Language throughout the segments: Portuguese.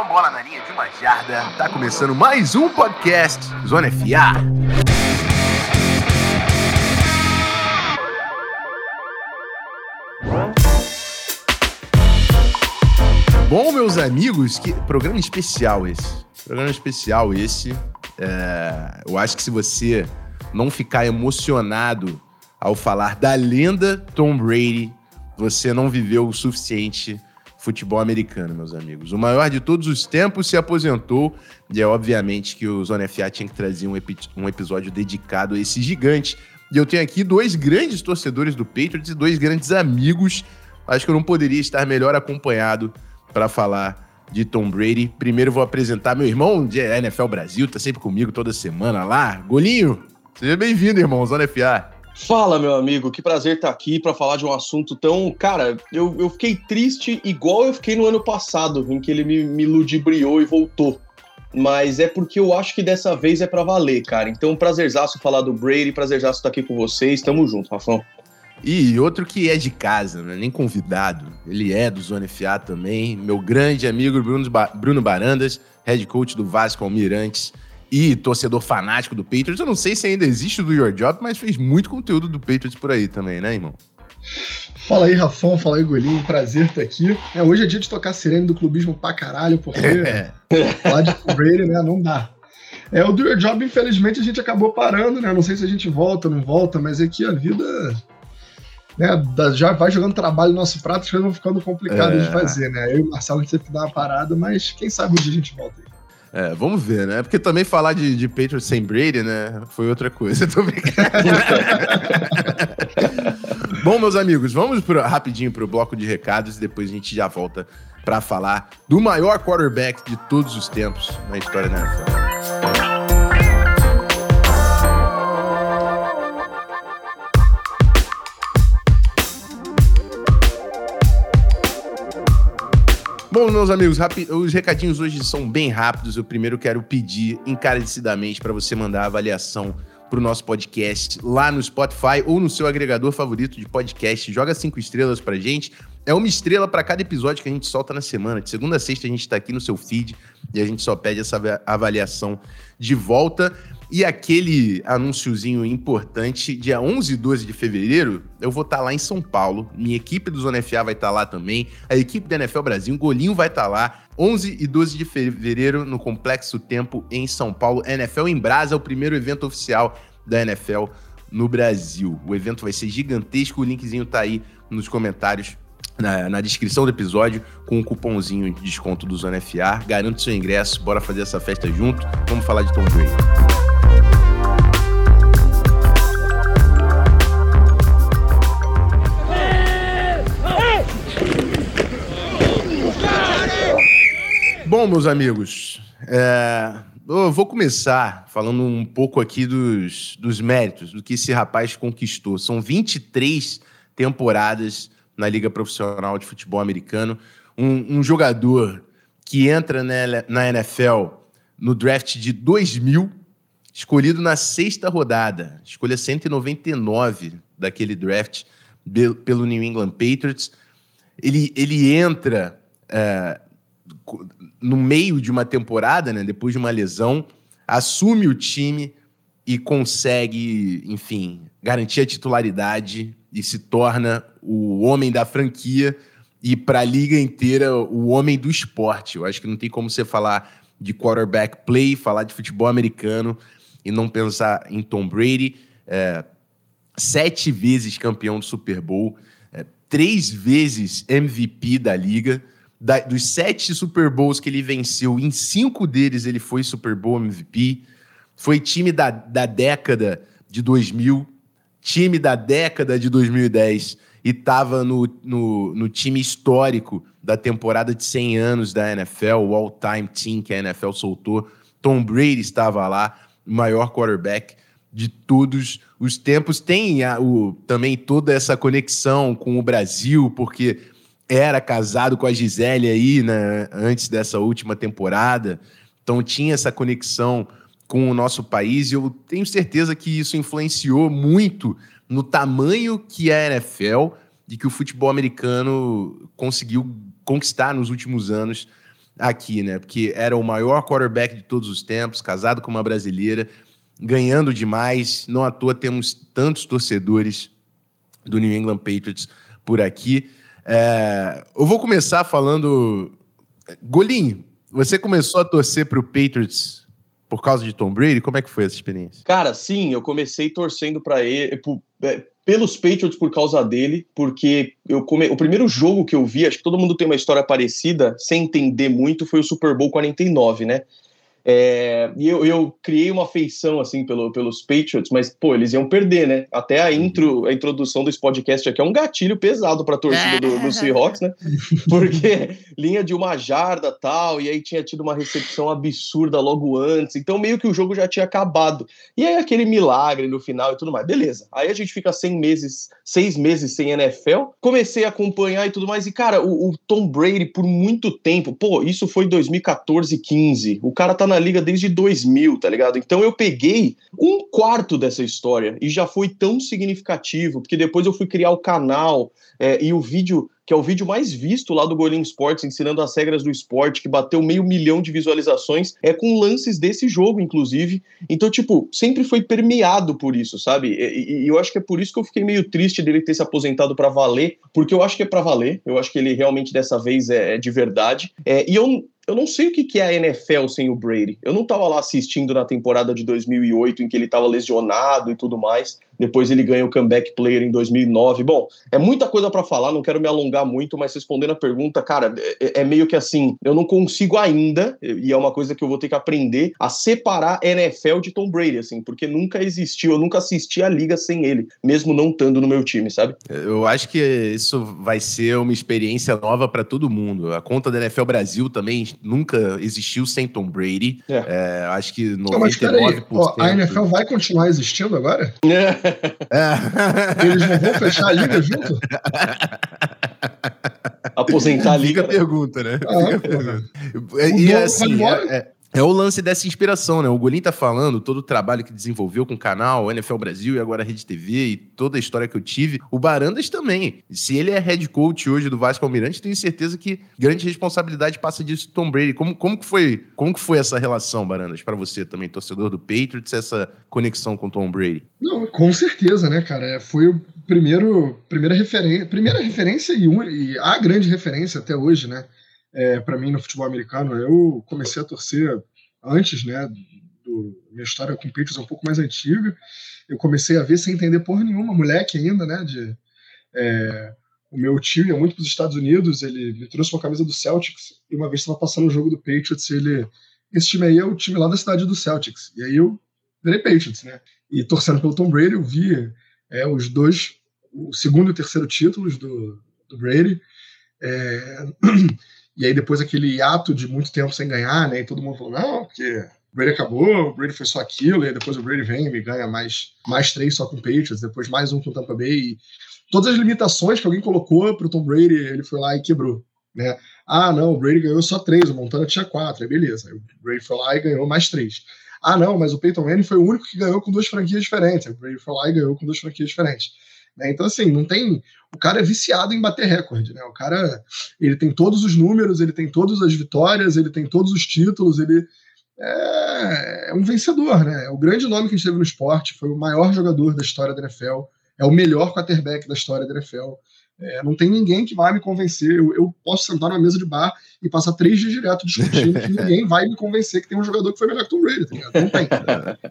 atenção, bola na linha de uma jarda. Tá começando mais um podcast Zona FA. Bom, meus amigos, que programa especial esse. Programa especial esse. É, eu acho que se você não ficar emocionado ao falar da lenda Tom Brady, você não viveu o suficiente futebol americano, meus amigos. O maior de todos os tempos se aposentou e é obviamente que o Zona FA tinha que trazer um, epi um episódio dedicado a esse gigante. E eu tenho aqui dois grandes torcedores do Patriots e dois grandes amigos. Acho que eu não poderia estar melhor acompanhado para falar de Tom Brady. Primeiro vou apresentar meu irmão de NFL Brasil, tá sempre comigo toda semana lá. Golinho, seja bem-vindo, irmão, Zona FA. Fala, meu amigo, que prazer estar aqui para falar de um assunto tão. Cara, eu, eu fiquei triste igual eu fiquei no ano passado, em que ele me, me ludibriou e voltou. Mas é porque eu acho que dessa vez é para valer, cara. Então, prazerzaço falar do Brady, prazerzaço estar aqui com vocês. Tamo junto, Rafão. E outro que é de casa, né? nem convidado. Ele é do Zona FA também. Meu grande amigo Bruno, ba Bruno Barandas, head coach do Vasco Almirantes e torcedor fanático do Patriots. Eu não sei se ainda existe do Your Job, mas fez muito conteúdo do Patriots por aí também, né, irmão? Fala aí, Rafão, fala aí, Golinho, prazer estar aqui. É, hoje é dia de tocar sirene do clubismo pra caralho, porque é. falar de Brady, né, não dá. É, o Do Your Job, infelizmente, a gente acabou parando, né? Não sei se a gente volta ou não volta, mas é que a vida né, já vai jogando trabalho no nosso prato, as coisas vão ficando complicadas é. de fazer, né? Eu e o Marcelo a gente que dar uma parada, mas quem sabe um dia a gente volta aí. É, vamos ver, né? Porque também falar de, de Patriots sem Brady, né? Foi outra coisa. Tô Bom, meus amigos, vamos pro, rapidinho pro bloco de recados e depois a gente já volta para falar do maior quarterback de todos os tempos na história da NFL. Bom, meus amigos, os recadinhos hoje são bem rápidos. Eu primeiro quero pedir encarecidamente para você mandar a avaliação para o nosso podcast lá no Spotify ou no seu agregador favorito de podcast. Joga cinco estrelas para gente. É uma estrela para cada episódio que a gente solta na semana. De segunda a sexta a gente está aqui no seu feed e a gente só pede essa avaliação de volta. E aquele anúnciozinho importante, dia 11 e 12 de fevereiro, eu vou estar tá lá em São Paulo. Minha equipe do Zona FA vai estar tá lá também. A equipe da NFL Brasil, Golinho vai estar tá lá. 11 e 12 de fevereiro no Complexo Tempo em São Paulo. NFL em Brasa, o primeiro evento oficial da NFL no Brasil. O evento vai ser gigantesco, o linkzinho tá aí nos comentários na, na, descrição do episódio com um cupomzinho de desconto do Zona FA. Garante seu ingresso, bora fazer essa festa junto. Vamos falar de Tom Brady. Bom, meus amigos, é, eu vou começar falando um pouco aqui dos, dos méritos, do que esse rapaz conquistou. São 23 temporadas na Liga Profissional de Futebol Americano. Um, um jogador que entra né, na NFL no draft de 2000, escolhido na sexta rodada, escolha 199 daquele draft pelo New England Patriots. Ele, ele entra é, no meio de uma temporada, né, depois de uma lesão, assume o time e consegue, enfim, garantir a titularidade e se torna o homem da franquia e para a liga inteira o homem do esporte. Eu acho que não tem como você falar de quarterback play, falar de futebol americano e não pensar em Tom Brady, é, sete vezes campeão do Super Bowl, é, três vezes MVP da liga da, dos sete Super Bowls que ele venceu, em cinco deles ele foi Super Bowl MVP. Foi time da, da década de 2000, time da década de 2010 e estava no, no, no, time histórico da temporada de 100 anos da NFL, o all-time team que a NFL soltou. Tom Brady estava lá, o maior quarterback de todos os tempos. Tem a, o, também toda essa conexão com o Brasil, porque era casado com a Gisele aí, né, antes dessa última temporada. Então tinha essa conexão com o nosso país e eu tenho certeza que isso influenciou muito no tamanho que a NFL e que o futebol americano conseguiu conquistar nos últimos anos aqui, né? Porque era o maior quarterback de todos os tempos, casado com uma brasileira, ganhando demais. Não à toa temos tantos torcedores do New England Patriots por aqui. É, eu vou começar falando. Golinho, você começou a torcer para o Patriots por causa de Tom Brady? Como é que foi essa experiência? Cara, sim, eu comecei torcendo para ele, por, é, pelos Patriots por causa dele, porque eu come... o primeiro jogo que eu vi, acho que todo mundo tem uma história parecida, sem entender muito, foi o Super Bowl 49, né? É, e eu, eu, criei uma afeição assim pelo, pelos Patriots, mas pô, eles iam perder, né? Até a intro, a introdução desse podcast aqui é um gatilho pesado para a torcida do, do, Seahawks, né? Porque linha de uma jarda tal, e aí tinha tido uma recepção absurda logo antes, então meio que o jogo já tinha acabado. E aí aquele milagre no final e tudo mais, beleza. Aí a gente fica 100 meses, seis meses sem NFL. Comecei a acompanhar e tudo mais, e cara, o, o Tom Brady por muito tempo, pô, isso foi 2014, 15. O cara tá na liga desde 2000, tá ligado? Então eu peguei um quarto dessa história e já foi tão significativo, porque depois eu fui criar o canal é, e o vídeo que é o vídeo mais visto lá do Golim Sports, ensinando as regras do esporte, que bateu meio milhão de visualizações, é com lances desse jogo, inclusive. Então, tipo, sempre foi permeado por isso, sabe? E, e eu acho que é por isso que eu fiquei meio triste dele ter se aposentado para valer, porque eu acho que é para valer, eu acho que ele realmente dessa vez é, é de verdade. É, e eu eu não sei o que é a NFL sem o Brady. Eu não estava lá assistindo na temporada de 2008, em que ele estava lesionado e tudo mais. Depois ele ganha o comeback player em 2009. Bom, é muita coisa para falar, não quero me alongar muito, mas respondendo a pergunta, cara, é, é, meio que assim, eu não consigo ainda, e é uma coisa que eu vou ter que aprender, a separar NFL de Tom Brady, assim, porque nunca existiu, eu nunca assisti a liga sem ele, mesmo não estando no meu time, sabe? Eu acho que isso vai ser uma experiência nova para todo mundo. A conta da NFL Brasil também nunca existiu sem Tom Brady. É. É, acho que 99%. Não, mas peraí, ó, a NFL vai continuar existindo agora? É. É. Eles não vão fechar a liga junto? Aposentar a liga. Fica a pergunta, né? Ah, Fica a pergunta. E, assim, é, é, o lance dessa inspiração, né? O Golim tá falando todo o trabalho que desenvolveu com o canal, NFL Brasil e agora a Rede TV e toda a história que eu tive. O Barandas também. Se ele é head coach hoje do Vasco Almirante, tenho certeza que grande responsabilidade passa disso Tom Brady. Como, como, que, foi, como que foi essa relação, Barandas, para você também, torcedor do Patriots, essa conexão com Tom Brady? Não, com certeza, né, cara? É, foi o primeiro, primeira referência, primeira referência e, um, e a grande referência até hoje, né? É, para mim no futebol americano. Eu comecei a torcer antes, né? Do, minha história com o Patriots é um pouco mais antiga. Eu comecei a ver sem entender porra nenhuma, moleque ainda, né? De, é, o meu tio ia muito para os Estados Unidos, ele me trouxe uma camisa do Celtics e uma vez estava passando o jogo do Patriots, ele esse time aí é o time lá da cidade do Celtics. E aí eu virei Patriots, né? E torcendo pelo Tom Brady, eu vi é, os dois, o segundo e o terceiro títulos do, do Brady. É, E aí depois aquele hiato de muito tempo sem ganhar, né? E todo mundo falou, não, porque o Brady acabou, o Brady foi só aquilo, e depois o Brady vem e ganha mais, mais três só com o Patriots, depois mais um com o Tampa Bay. E todas as limitações que alguém colocou para o Tom Brady, ele foi lá e quebrou. Né? Ah, não, o Brady ganhou só três, o Montana tinha quatro, aí beleza. O Brady foi lá e ganhou mais três. Ah, não, mas o Peyton Manning foi o único que ganhou com duas franquias diferentes. O Brady foi lá e ganhou com duas franquias diferentes. Né? Então, assim, não tem. O cara é viciado em bater recorde, né? O cara ele tem todos os números, ele tem todas as vitórias, ele tem todos os títulos, ele é, é um vencedor, né? É o grande nome que a gente teve no esporte, foi o maior jogador da história da NFL, é o melhor quarterback da história da NFL. É, não tem ninguém que vai me convencer. Eu, eu, posso sentar numa mesa de bar e passar três dias direto discutindo que ninguém vai me convencer que tem um jogador que foi melhor que o Tom Brady. Tá não tem.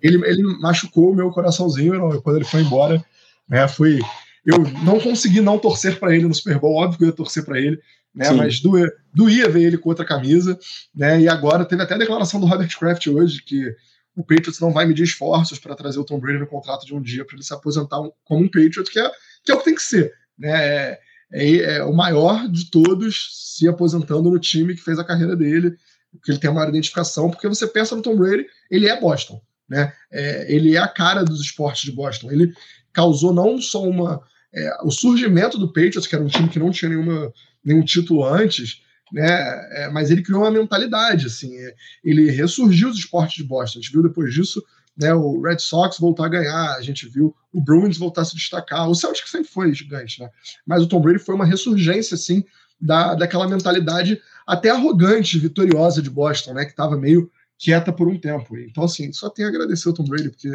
Ele, ele machucou o meu coraçãozinho quando ele foi embora. Né? Fui, eu não consegui não torcer para ele no Super Bowl, óbvio que eu ia torcer para ele, né? mas doía, doía ver ele com outra camisa. Né? E agora teve até a declaração do Robert Kraft hoje que o Patriots não vai medir esforços para trazer o Tom Brady no contrato de um dia para ele se aposentar como um Patriot, que é, que é o que tem que ser. Né? É, é, é, o maior de todos se aposentando no time que fez a carreira dele, que ele tem a maior identificação, porque você pensa no Tom Brady, ele é Boston. Né? É, ele é a cara dos esportes de Boston. Ele, causou não só uma é, o surgimento do Patriots, que era um time que não tinha nenhuma, nenhum título antes, né? É, mas ele criou uma mentalidade, assim, é, ele ressurgiu os esportes de Boston. A gente viu depois disso, né? O Red Sox voltar a ganhar, a gente viu o Bruins voltar a se destacar. O Celtics sempre foi gigante, né? Mas o Tom Brady foi uma ressurgência, assim, da, daquela mentalidade até arrogante, vitoriosa de Boston, né? Que estava meio quieta por um tempo. Então, assim, só tenho a agradecer ao Tom Brady, porque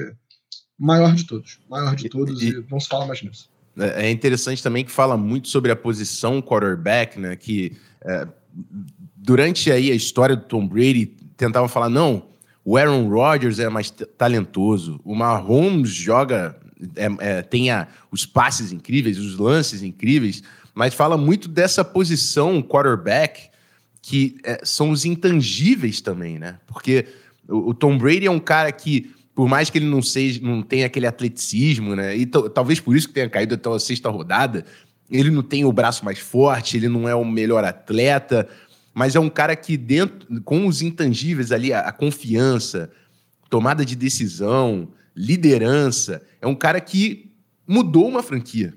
maior de todos, maior de todos, e, e não se fala mais nisso. É, é interessante também que fala muito sobre a posição quarterback, né? Que é, durante aí a história do Tom Brady tentavam falar, não, o Aaron Rodgers é mais talentoso, o Mahomes joga, é, é, tem a, os passes incríveis, os lances incríveis, mas fala muito dessa posição quarterback que é, são os intangíveis também, né? Porque o, o, Tom Brady é um cara que, por mais que ele não seja, não tenha aquele atleticismo, né? E talvez por isso que tenha caído até a sexta rodada, ele não tem o braço mais forte, ele não é o melhor atleta, mas é um cara que dentro, com os intangíveis ali, a, a confiança, tomada de decisão, liderança, é um cara que mudou uma franquia.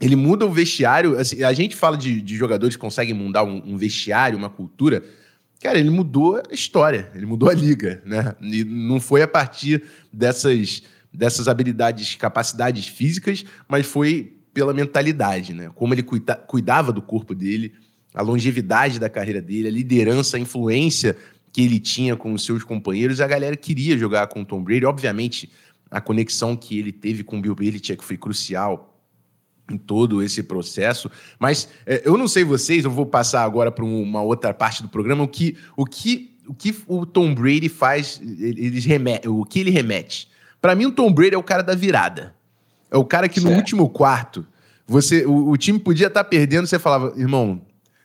Ele muda o vestiário. Assim, a gente fala de, de, jogadores que conseguem mudar um, um, vestiário, uma cultura. Cara, ele mudou a história, ele mudou a liga, né? E não foi a partir dessas, dessas habilidades, capacidades físicas, mas foi pela mentalidade, né? Como ele cuida, cuidava do corpo dele, a longevidade da carreira dele, a liderança, a influência que ele tinha com os seus companheiros. A galera queria jogar com o Tom Brady. Obviamente, a conexão que ele teve com o Bill Belichick foi crucial em todo esse processo. Mas é, eu não sei vocês, eu vou passar agora para uma outra parte do programa, o que o, que, o, que o Tom Brady faz, eles remete, o que ele remete. Para mim, o Tom Brady é o cara da virada. É o cara que no último quarto, você, o, o time podia estar tá perdendo, você falava, irmão,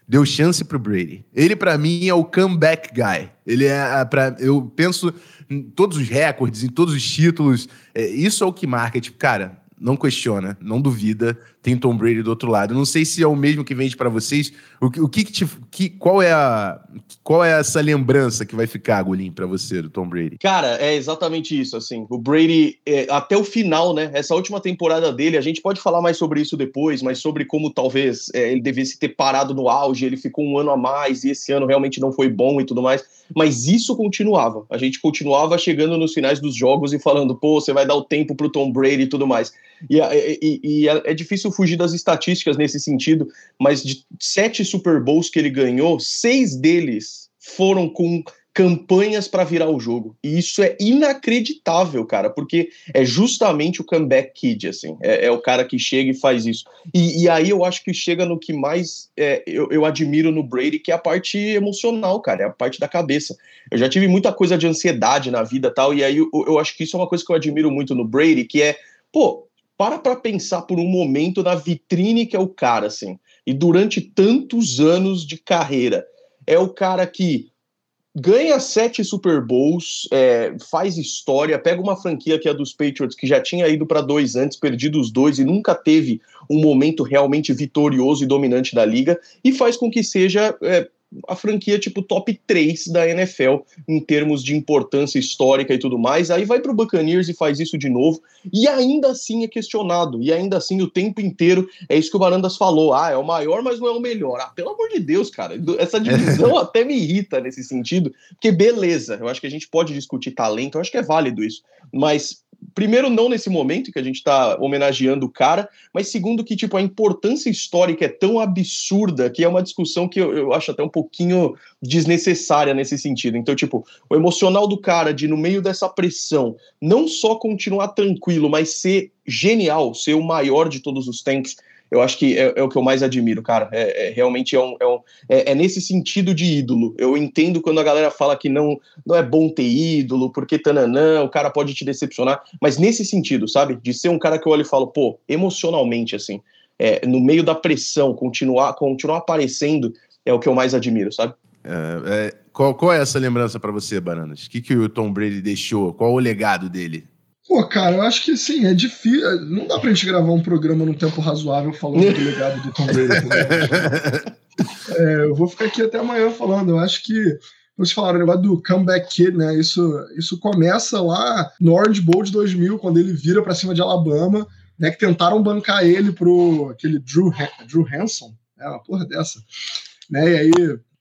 deu chance pro Brady. Ele, para mim, é o comeback guy. Ele é, para eu penso em todos os recordes, em todos os títulos, é, isso é o que marca. Tipo, cara, não questiona, não duvida, tem Tom Brady do outro lado. não sei se é o mesmo que vende para vocês. O, que, o que, te, que, qual é a qual é essa lembrança que vai ficar, Golim, para você do Tom Brady? Cara, é exatamente isso, assim. O Brady é, até o final, né? Essa última temporada dele, a gente pode falar mais sobre isso depois, mas sobre como talvez é, ele devesse ter parado no auge, ele ficou um ano a mais e esse ano realmente não foi bom e tudo mais. Mas isso continuava. A gente continuava chegando nos finais dos jogos e falando, pô, você vai dar o tempo pro Tom Brady e tudo mais. E, e, e é, é difícil fugir das estatísticas nesse sentido, mas de sete Super Bowls que ele ganhou, seis deles foram com campanhas para virar o jogo. E isso é inacreditável, cara, porque é justamente o comeback kid, assim. É, é o cara que chega e faz isso. E, e, aí eu acho que chega no que mais é, eu, eu, admiro no Brady, que é a parte emocional, cara, é a parte da cabeça. Eu já tive muita coisa de ansiedade na vida tal, e aí eu, eu acho que isso é uma coisa que eu admiro muito no Brady, que é, pô, para para pensar por um momento na vitrine que é o cara, assim. E durante tantos anos de carreira, é o cara que ganha sete Super Bowls, é, faz história, pega uma franquia que é dos Patriots, que já tinha ido para dois antes, perdido os dois e nunca teve um momento realmente vitorioso e dominante da liga, e faz com que seja é, a franquia tipo top 3 da NFL em termos de importância histórica e tudo mais. Aí vai para o Buccaneers e faz isso de novo e ainda assim é questionado. E ainda assim o tempo inteiro é isso que o Barandas falou. Ah, é o maior, mas não é o melhor. Ah, pelo amor de Deus, cara. Essa divisão até me irrita nesse sentido, porque beleza, eu acho que a gente pode discutir talento, eu acho que é válido isso. Mas primeiro, não nesse momento que a gente está homenageando o cara, mas segundo, que tipo, a importância histórica é tão absurda que é uma discussão que eu, eu, acho até um pouquinho desnecessária nesse sentido. Então, tipo, o emocional do cara de, no meio dessa pressão, não só continuar tranquilo, mas ser genial, ser o maior de todos os tempos eu acho que é, é, o que eu mais admiro, cara. É, é realmente é, um, é, um, é, é, nesse sentido de ídolo. Eu entendo quando a galera fala que não, não é bom ter ídolo, porque tananã, o cara pode te decepcionar, mas nesse sentido, sabe? De ser um cara que eu olho e falo, pô, emocionalmente, assim, é, no meio da pressão, continuar, continuar aparecendo é o que eu mais admiro, sabe? É, qual, qual é essa lembrança para você, Bananas? O que, que o Tom Brady deixou? Qual o legado dele? Pô, cara, eu acho que sim, é difícil. Não dá pra gente gravar um programa num tempo razoável falando do legado do Tom Brady. é, eu vou ficar aqui até amanhã falando. Eu acho que vocês falaram o negócio do comeback kid, né? Isso, isso começa lá no Orange Bowl de 2000, quando ele vira para cima de Alabama, né? Que tentaram bancar ele pro aquele Drew, Drew Hanson, é uma porra dessa, né? E aí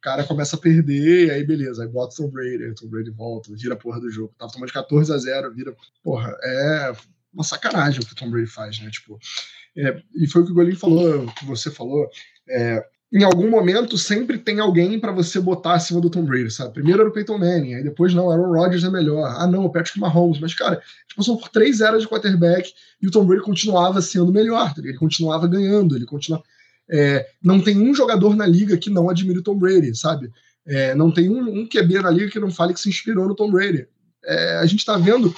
cara começa a perder, aí beleza, aí bota o Tom Brady, aí o Tom Brady volta, vira a porra do jogo. Tava tomando de 14 a 0 vira. Porra, é uma sacanagem o que o Tom Brady faz, né? Tipo, é, e foi o que o Golinho falou, o que você falou. É, em algum momento sempre tem alguém para você botar acima do Tom Brady, sabe? Primeiro era o Peyton Manning, aí depois não, Aaron Rodgers é melhor. Ah, não, o Patrick Mahomes. Mas, cara, tipo, são por três eras de quarterback e o Tom Brady continuava sendo melhor, tá ele continuava ganhando, ele continua. É, não tem um jogador na liga que não admire o Tom Brady, sabe? É, não tem um, um QB na liga que não fale que se inspirou no Tom Brady. É, a gente está vendo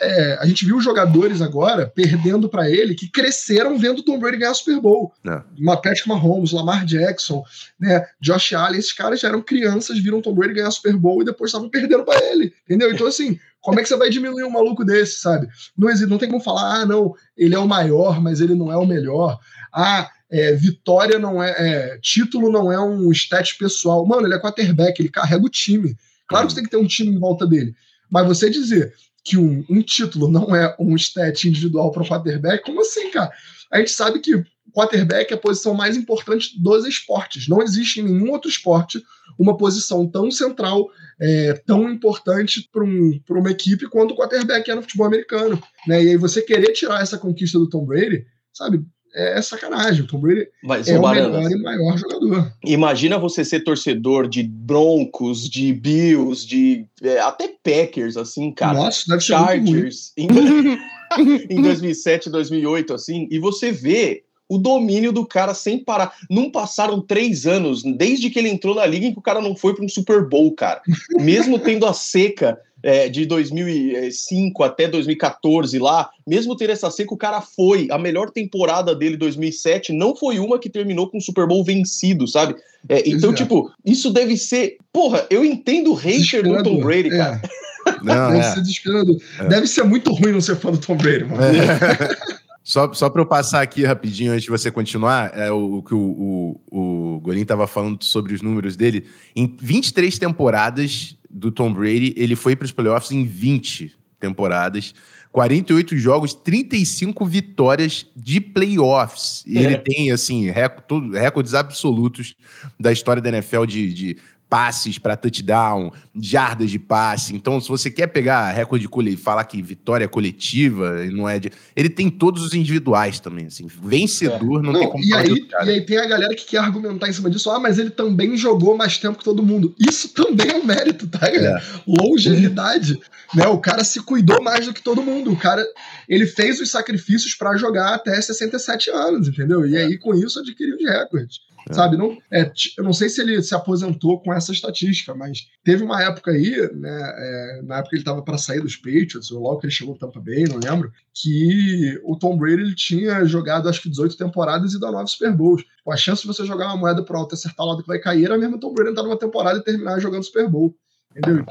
é, a gente viu jogadores agora perdendo para ele que cresceram vendo Tom Brady ganhar Super Bowl. É. Patrick Mahomes, Lamar Jackson, né, Josh Allen, esses caras já eram crianças, viram Tom Brady ganhar Super Bowl e depois estavam perdendo para ele, entendeu? Então assim, como é que você vai diminuir um maluco desse, sabe? Não, não tem como falar, ah, não, ele é o maior, mas ele não é o melhor. Ah, é, vitória não é, é, título não é um stat pessoal. Mano, ele é quarterback, ele carrega o time. Claro que você tem que ter um time em volta dele. Mas você dizer que um, um título não é um stat individual para o quarterback, como assim, cara? A gente sabe que quarterback é a posição mais importante dos esportes. Não existe em nenhum outro esporte uma posição tão central, é, tão importante para um, uma equipe quanto o quarterback é no futebol americano. Né? E aí você querer tirar essa conquista do Tom Brady, sabe? É sacanagem. O Tom Brady Mas, é o melhor e maior jogador. Imagina você ser torcedor de Broncos, de Bills, de é, até Packers, assim, cara. Nossa, deve ser Chargers, em, em 2007, 2008, assim, e você vê o domínio do cara sem parar. Não passaram três anos, desde que ele entrou na liga, em que o cara não foi para um Super Bowl, cara. Mesmo tendo a seca é, de 2005 até 2014 lá, mesmo ter essa seca, o cara foi. A melhor temporada dele, 2007, não foi uma que terminou com o Super Bowl vencido, sabe? É, então, Exato. tipo, isso deve ser. Porra, eu entendo o hater do Tom Brady, é. cara. Não, deve é. ser desesperador. É. Deve ser muito ruim não ser fã do Tom Brady, mano. É. Só, só para eu passar aqui rapidinho antes de você continuar, é o que o, o, o Golim estava falando sobre os números dele. Em 23 temporadas do Tom Brady, ele foi para os playoffs em 20 temporadas. 48 jogos, 35 vitórias de playoffs. E é. ele tem, assim, recordes absolutos da história da NFL de, de passes para touchdown, jardas de passe. Então, se você quer pegar recorde e falar que vitória é coletiva, não é de... ele tem todos os individuais também, assim. Vencedor, é. não, não, tem como e aí, e aí tem a galera que quer argumentar em cima disso, ah, mas ele também jogou mais tempo que todo mundo. Isso também é um mérito, tá, galera? É. Longevidade, né? O cara se cuidou mais do que todo mundo. O cara, ele fez os sacrifícios para jogar até 67 anos, entendeu? E aí com isso adquiriu os recordes. É. Sabe? Não, é, eu não sei se ele se aposentou com essa estatística, mas teve uma época aí, né, é, na época ele estava para sair dos Patriots, ou logo que ele chegou no Tampa Bay, não lembro, que o Tom Brady ele tinha jogado acho que 18 temporadas e dá 9 Super Bowls. a chance de você jogar uma moeda pro alto e acertar o lado que vai cair era mesmo Tom Brady entrar numa temporada e terminar jogando Super Bowl. Entendeu?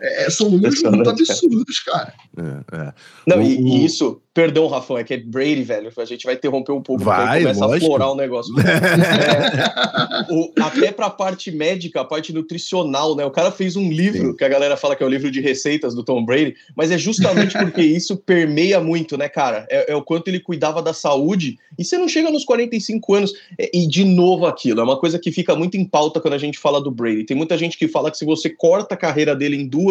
É, são números muito absurdos, cara. É, é. Não, o, e, e, isso, perdão, Rafão, é que é Brady, velho. A gente vai interromper um pouco, vai, começa lógico. a florar o negócio. é, o, até pra parte médica, a parte nutricional, né? O cara fez um livro, Sim. que a galera fala que é o livro de receitas do Tom Brady, mas é justamente porque isso permeia muito, né, cara? É, é, o quanto ele cuidava da saúde. E você não chega nos 45 anos. É, e de novo aquilo, é uma coisa que fica muito em pauta quando a gente fala do Brady. Tem muita gente que fala que se você corta a carreira dele em duas,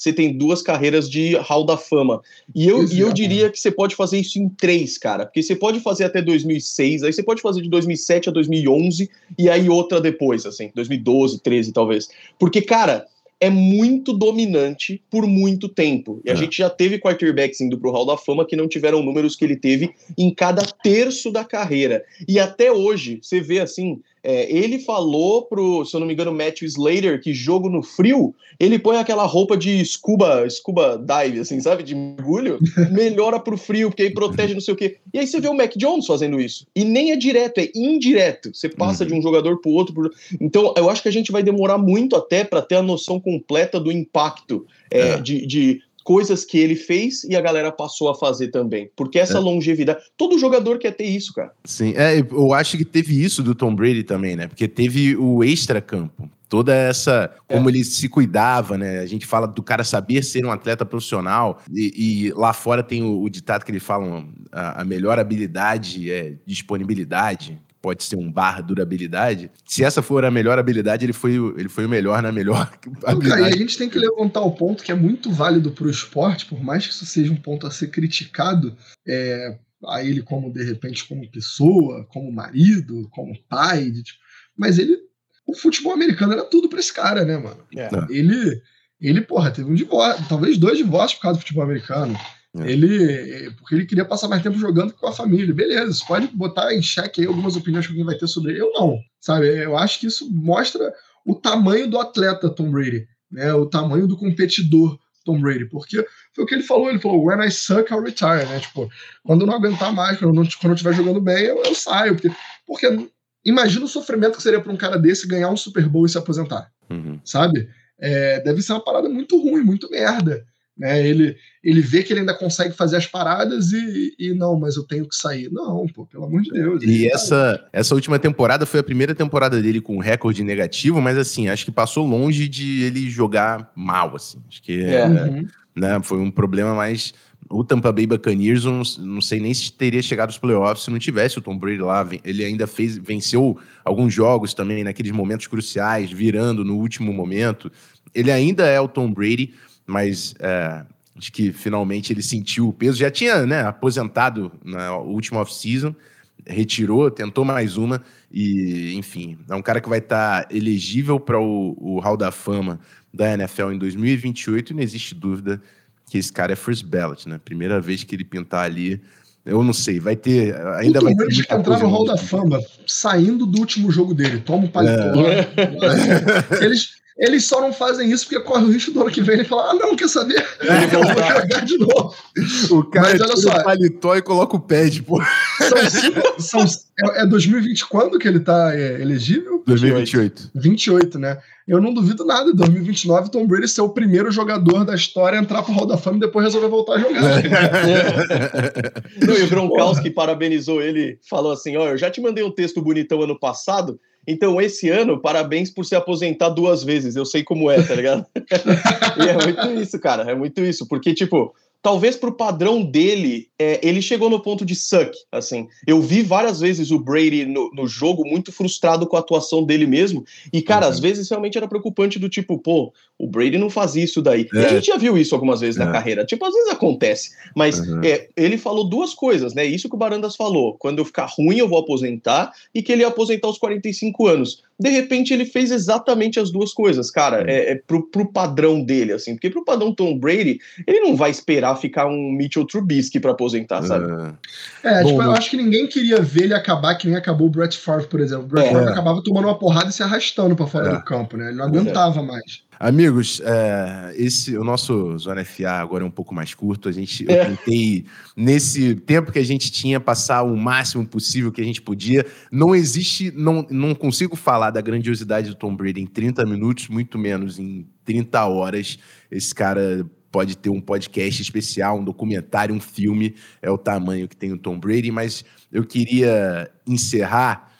você tem duas carreiras de Hall da Fama. E eu, e eu diria que você pode fazer isso em três, cara. Porque você pode fazer até 2006, aí você pode fazer de 2007 a 2011 e aí outra depois, assim, 2012, 13 talvez. Porque, cara, é muito dominante por muito tempo. E a é. gente já teve quarterbacks indo pro Hall da Fama que não tiveram números que ele teve em cada terço da carreira. E até hoje, você vê assim, é, ele falou pro, se eu não me engano, Matthew Slater, que jogo no frio, ele põe aquela roupa de scuba, scuba dive, assim, sabe? De mergulho, melhora pro frio, porque aí protege não sei o quê. E aí você vê o Mac Jones fazendo isso. E nem é direto, é indireto. Você passa uhum. de um jogador pro outro. Pro... Então, eu acho que a gente vai demorar muito até para ter a noção completa do impacto é, é. De, de coisas que ele fez e a galera passou a fazer também. Porque essa é. longevidade. Todo jogador quer ter isso, cara. Sim, é, eu acho que teve isso do Tom Brady também, né? Porque teve o extra-campo. Toda essa. Como é. ele se cuidava, né? A gente fala do cara saber ser um atleta profissional. E, e lá fora tem o, o, ditado que eles falam: a, a melhor habilidade é disponibilidade pode ser um barra durabilidade. Se essa for a melhor habilidade, ele foi, ele foi o melhor na melhor habilidade. Cara, e a gente tem que levantar o ponto que é muito válido para o esporte, por mais que isso seja um ponto a ser criticado, é, a ele como, de repente, como pessoa, como marido, como pai, de, tipo, mas ele. O futebol americano era tudo pra esse cara, né, mano? É. Ele, ele, porra, teve um divórcio, talvez dois divórcios por causa do futebol americano. É. Ele, porque ele queria passar mais tempo jogando com a família. Beleza, você pode botar em xeque aí algumas opiniões que alguém vai ter sobre ele. Eu não, sabe? Eu acho que isso mostra o tamanho do atleta Tom Brady, né? O tamanho do competidor Tom Brady, porque foi o que ele falou, ele falou, when I suck, I'll retire, né? Tipo, quando eu não aguentar mais, quando eu não, quando eu estiver jogando bem, eu, eu saio, porque, porque imagina o sofrimento que seria para um cara desse ganhar um Super Bowl e se aposentar, uhum. sabe? É, deve ser uma parada muito ruim, muito merda. Né? Ele, ele vê que ele ainda consegue fazer as paradas e, e não, mas eu tenho que sair. Não, pô, pelo amor de Deus. E essa, essa última temporada foi a primeira temporada dele com recorde negativo, mas assim, acho que passou longe de ele jogar mal, assim. Acho que é, uhum. né, foi um problema mais o Tampa Bay Buccaneers, não, não sei nem se teria chegado aos playoffs se não tivesse o Tom Brady lá. Ele ainda fez, venceu alguns jogos também naqueles momentos cruciais, virando no último momento. Ele ainda é o Tom Brady, mas é, acho que finalmente ele sentiu o peso. Já tinha né, aposentado na última off-season, retirou, tentou mais uma, e enfim, é um cara que vai estar tá elegível para o, o Hall da Fama da NFL em 2028, e não existe dúvida que esse cara é first ballot, né? Primeira vez que ele pintar ali. Eu não sei, vai ter. Ainda vai ter. Ele entrar no Hall da Fama saindo do último jogo dele. Toma um paletó. É. Eles, eles só não fazem isso porque corre o risco do ano que vem ele falar: ah, não, quer saber? É. Eu vou jogar de novo. O cara Mas, olha só, o paletó e coloca o pad, pô. São, são, é, 2020 quando que ele tá é, elegível? 2028. 28, né? Eu não duvido nada. Em 2029, Tom Brady ser o primeiro jogador da história a entrar pro Hall da Fama e depois resolver voltar a jogar. É. Não, e o Gronkowski parabenizou ele, falou assim: ó, eu já te mandei um texto bonitão ano passado. Então, esse ano, parabéns por se aposentar duas vezes. Eu sei como é, tá ligado? e é muito isso, cara. É muito isso. Porque, tipo, talvez pro padrão dele, é, ele chegou no ponto de suck, assim. Eu vi várias vezes o Brady no, no jogo muito frustrado com a atuação dele mesmo, e, cara, uhum. às vezes realmente era preocupante do tipo, pô, o Brady não faz isso daí. É. E a é. gente já viu isso algumas vezes é. na carreira, tipo, às vezes acontece, mas uhum. é, ele falou duas coisas, né, isso que o Barandas falou, quando eu ficar ruim eu vou aposentar, e que ele ia aposentar aos 45 anos de repente ele fez exatamente as duas coisas, cara, é, é pro, pro padrão dele, assim, porque pro padrão Tom Brady, ele não vai esperar ficar um Mitchell Trubisky para aposentar, sabe? É, é tipo, eu acho que ninguém queria ver ele acabar que nem acabou o Brett Favre, por exemplo. O Brett é. Favre acabava tomando uma porrada e se arrastando para fora é. do campo, né? Ele não aguentava mais. Amigos, é, esse o nosso Zona FA agora é um pouco mais curto. A gente eu é. tentei nesse tempo que a gente tinha passar o máximo possível que a gente podia. Não existe, não, não consigo falar da grandiosidade do Tom Brady em 30 minutos, muito menos em 30 horas. Esse cara pode ter um podcast especial, um documentário, um filme, é o tamanho que tem o Tom Brady, mas eu queria encerrar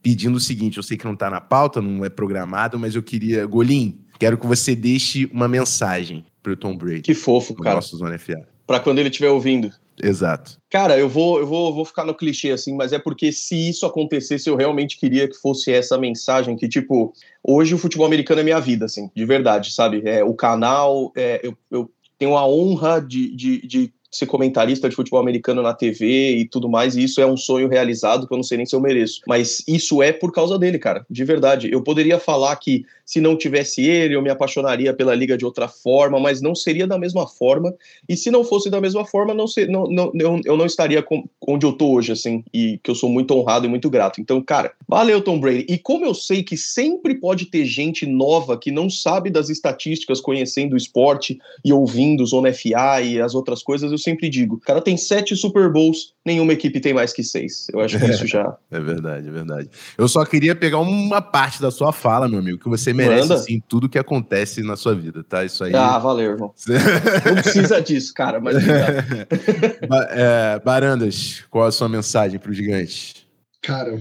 pedindo o seguinte, eu sei que não está na pauta, não é programado, mas eu queria, Golim, Quero que você deixe uma mensagem pro Tom Brady. Que fofo, cara. Nosso Zona FA. Pra quando ele estiver ouvindo. Exato. Cara, eu vou, eu vou, vou ficar no clichê assim, mas é porque se isso acontecesse, eu realmente queria que fosse essa mensagem que, tipo, hoje o futebol americano é minha vida, assim, de verdade, sabe? É, o canal, é, eu, eu tenho a honra de, de, de ser comentarista de futebol americano na TV e tudo mais, e isso é um sonho realizado que eu não sei nem se eu mereço. Mas isso é por causa dele, cara, de verdade. Eu poderia falar que se não tivesse ele, eu me apaixonaria pela liga de outra forma, mas não seria da mesma forma. E se não fosse da mesma forma, não, ser, não, não eu, eu não estaria com, onde eu tô hoje, assim, e que eu sou muito honrado e muito grato. Então, cara, valeu, Tom Brady. E como eu sei que sempre pode ter gente nova que não sabe das estatísticas, conhecendo o esporte e ouvindo Zona FA e as outras coisas, eu sempre digo, o cara tem sete Super Bowls, nenhuma equipe tem mais que seis. Eu acho que isso já. é verdade, é verdade. Eu só queria pegar uma parte da sua fala, meu amigo, que você merece assim, tudo que acontece na sua vida, tá? Isso aí. Ah, valeu, irmão. Não precisa disso, cara, mas. é, Barandas, qual a sua mensagem para o gigante? Cara.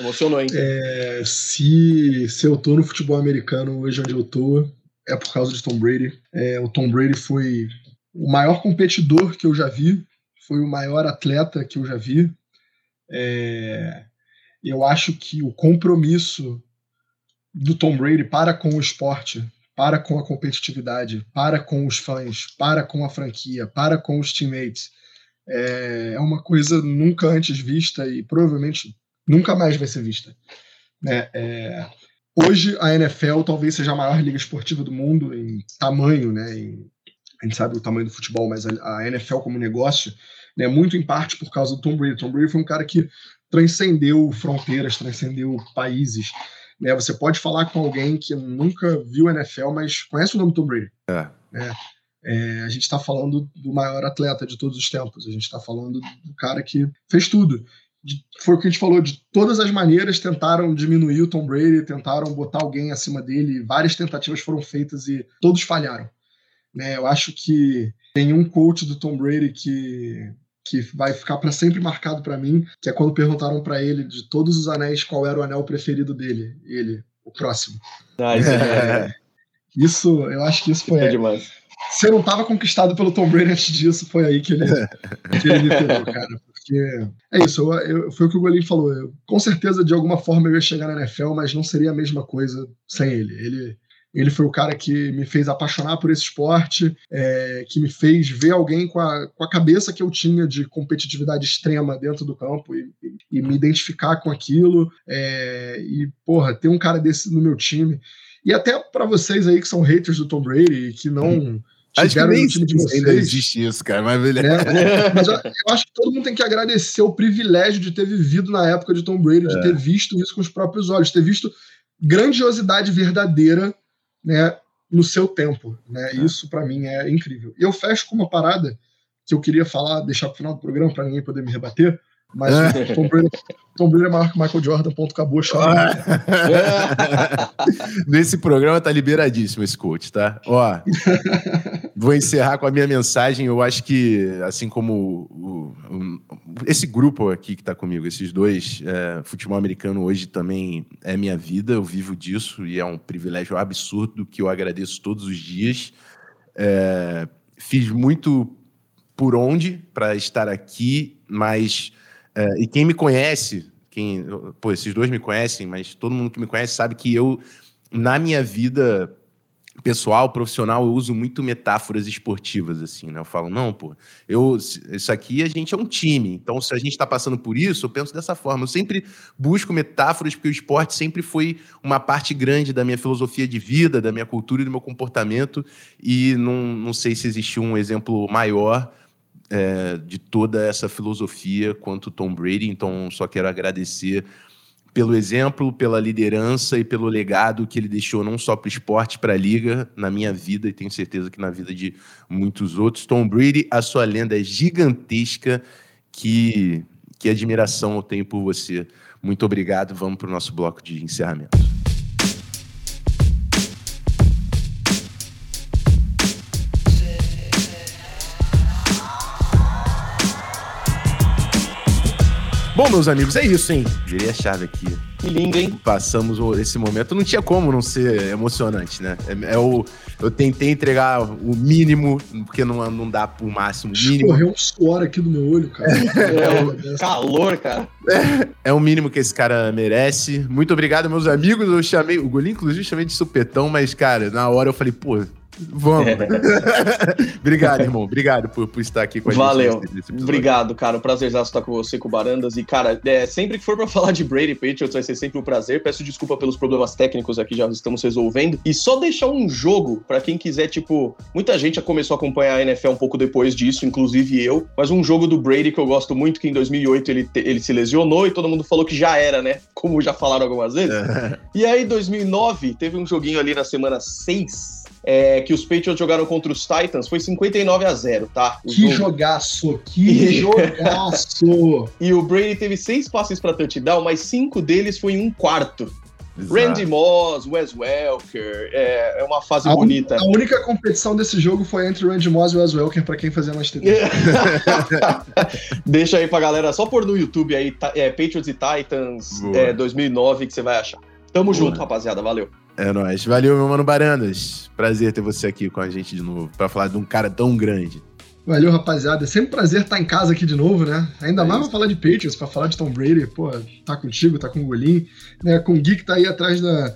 Emocionou, hein? É, se, se eu tô no futebol americano hoje onde eu tô, é por causa de Tom Brady. É, o Tom Brady foi o maior competidor que eu já vi, foi o maior atleta que eu já vi. É, eu acho que o compromisso do Tom Brady para com o esporte, para com a competitividade, para com os fãs, para com a franquia, para com os teammates, é, é uma coisa nunca antes vista e provavelmente Nunca mais vai ser vista. Né? É, hoje a NFL talvez seja a maior liga esportiva do mundo em tamanho, né? Em, gente sabe o tamanho do futebol, mas a, a NFL como negócio, né? Muito em parte por causa do Tom Brady. Tom Brady foi um cara que transcendeu fronteiras, transcendeu países. Né? Você pode falar com alguém que nunca viu NFL, mas conhece o nome Tom Brady. É. Né? É, a gente está falando do maior atleta de todos os tempos. A gente está falando do cara que fez tudo. De, foi o que a gente falou, de todas as maneiras tentaram diminuir o Tom Brady, tentaram botar alguém acima dele, várias tentativas foram feitas e todos falharam. Né? Eu acho que tem um coach do Tom Brady que que vai ficar para sempre marcado para mim, que é quando perguntaram para ele de todos os anéis qual era o anel preferido dele, ele, o próximo. Ah, isso, é, isso, eu acho que isso foi. É demais. Se eu não estava conquistado pelo Tom Brady antes disso, foi aí que ele, que ele me pegou, cara. Porque é isso, eu, eu, foi o que o Golinho falou. Eu, com certeza, de alguma forma, eu ia chegar na NFL, mas não seria a mesma coisa sem ele. Ele ele foi o cara que me fez apaixonar por esse esporte, é, que me fez ver alguém com a, com a cabeça que eu tinha de competitividade extrema dentro do campo e, e, e me identificar com aquilo. É, e, porra, ter um cara desse no meu time. E até para vocês aí que são haters do Tom Brady, que não. Hum. Acho que nem time de vocês, ainda existe isso, cara, mas beleza. É, mas eu, eu, acho que todo mundo tem que agradecer o privilégio de ter vivido na época de Tom Brady, de é. ter visto isso com os próprios olhos, ter visto grandiosidade verdadeira né, no seu tempo. Né? É. Isso, para mim, é incrível. E eu fecho com uma parada que eu queria falar, deixar para o final do programa, para ninguém poder me rebater, mas é. Tom, Brady, Tom Brady é maior que Michael Jordan, ponto, acabou. Nesse programa tá liberadíssimo esse coach, tá? Ó, vou encerrar com a minha mensagem. Eu acho que, assim como o, o, esse grupo aqui que tá comigo, esses dois, é, futebol americano hoje também é minha vida, eu vivo disso e é um privilégio absurdo que eu agradeço todos os dias. É, fiz muito por onde para estar aqui, mas é, e quem me conhece, quem, pô, esses dois me conhecem, mas todo mundo que me conhece sabe que eu, na minha vida pessoal, profissional, eu uso muito metáforas esportivas, assim, né? Eu falo, não, pô, eu, isso aqui a gente é um time, então se a gente está passando por isso, eu penso dessa forma. Eu sempre busco metáforas, porque o esporte sempre foi uma parte grande da minha filosofia de vida, da minha cultura e do meu comportamento, e não, não sei se existe um exemplo maior é, de toda essa filosofia quanto Tom Brady. Então, só quero agradecer pelo exemplo, pela liderança e pelo legado que ele deixou não só para o esporte, para a liga, na minha vida e tenho certeza que na vida de muitos outros. Tom Brady, a sua lenda é gigantesca. Que, que admiração eu tenho por você. Muito obrigado. Vamos para o nosso bloco de encerramento. Bom, meus amigos, é isso, hein? Virei a chave aqui. Que lindo, hein? Passamos esse momento. Não tinha como não ser emocionante, né? É, é o, eu tentei entregar o mínimo, porque não, não dá o máximo. Mínimo. Escorreu um suor aqui do meu olho, cara. É, o calor, cara. É, é o mínimo que esse cara merece. Muito obrigado, meus amigos. Eu chamei, o Golinho, inclusive, chamei de supetão, mas, cara, na hora eu falei, pô, Vamos. É. Obrigado, irmão. Obrigado por, por estar aqui com a Valeu. gente. Valeu. Obrigado, cara. Um prazer estar com você, com o Barandas. E, cara, é, sempre que for para falar de Brady Patriots, vai ser sempre um prazer. Peço desculpa pelos problemas técnicos aqui, já estamos resolvendo. E só deixar um jogo para quem quiser, tipo, muita gente já começou a acompanhar a NFL um pouco depois disso, inclusive eu. Mas um jogo do Brady que eu gosto muito, que em 2008 ele, ele se lesionou e todo mundo falou que já era, né? Como já falaram algumas vezes. É. E aí, em 2009, teve um joguinho ali na semana 6 é, que os Patriots jogaram contra os Titans foi 59 a 0, tá? O que jogo. jogaço, que jogaço! e o Brady teve seis passes para touchdown, mas cinco deles foi em um quarto. Exato. Randy Moss, Wes Welker, é, é uma fase a bonita. Un, a única competição desse jogo foi entre Randy Moss e Wes Welker para quem fazia mais TV. Deixa aí pra galera, só pôr no YouTube aí, é, Patriots e Titans é, 2009 que você vai achar. Tamo Boa. junto, rapaziada, valeu. É nóis. Valeu, meu mano Barandas. Prazer ter você aqui com a gente de novo, para falar de um cara tão grande. Valeu, rapaziada. É sempre um prazer estar em casa aqui de novo, né? Ainda é mais pra falar de Patriots, pra falar de Tom Brady. Pô, tá contigo, tá com o Golim, né? Com o Gui que tá aí atrás da.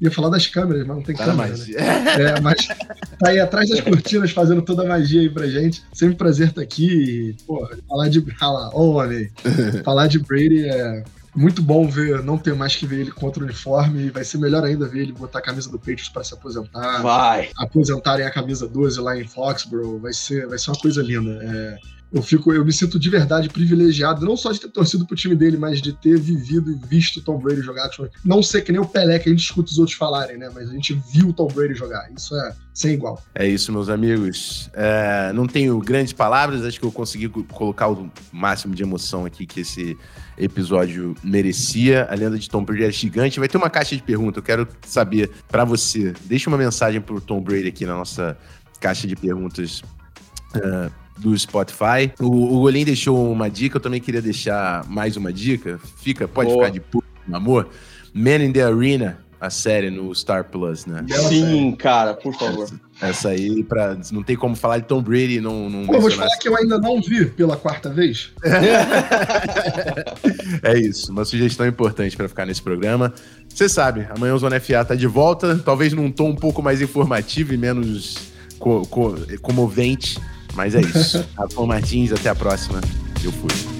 Ia falar das câmeras, mas não tem tá câmera. Mais. Né? É, mas tá aí atrás das cortinas fazendo toda a magia aí pra gente. Sempre um prazer estar aqui. E, pô, falar de. Falar, oh, falar de Brady é Muito bom ver, não ter mais que ver ele contra o uniforme. Vai ser melhor ainda ver ele botar a camisa do Patriots para se aposentar. Vai. Aposentarem a camisa 12 lá em Foxborough. Vai ser, vai ser uma coisa linda. É, eu fico, eu me sinto de verdade privilegiado, não só de ter torcido pro time dele, mas de ter vivido e visto o Tom Brady jogar. Não ser que nem o Pelé que a gente escuta os outros falarem, né? Mas a gente viu o Tom Brady jogar. Isso é sem igual. É isso, meus amigos. É, não tenho grandes palavras, acho que eu consegui colocar o máximo de emoção aqui que esse episódio merecia. A lenda de Tom Brady é gigante. Vai ter uma caixa de perguntas. Eu quero saber para você. Deixa uma mensagem pro Tom Brady aqui na nossa caixa de perguntas. Uh, do Spotify. O, o Golim deixou uma dica, eu também queria deixar mais uma dica. Fica, pode Boa. ficar de puto, amor. Man in the Arena, a série no Star Plus, né? Sim, cara, por favor. Essa, essa aí, pra, não tem como falar de Tom Brady e não, não Pô, vou te falar que eu ainda não vi pela quarta vez. é isso, uma sugestão importante para ficar nesse programa. Você sabe, amanhã o Zona FA tá de volta, talvez num tom um pouco mais informativo e menos co co comovente mas é isso. Rafa Martins, até a próxima. Eu fui.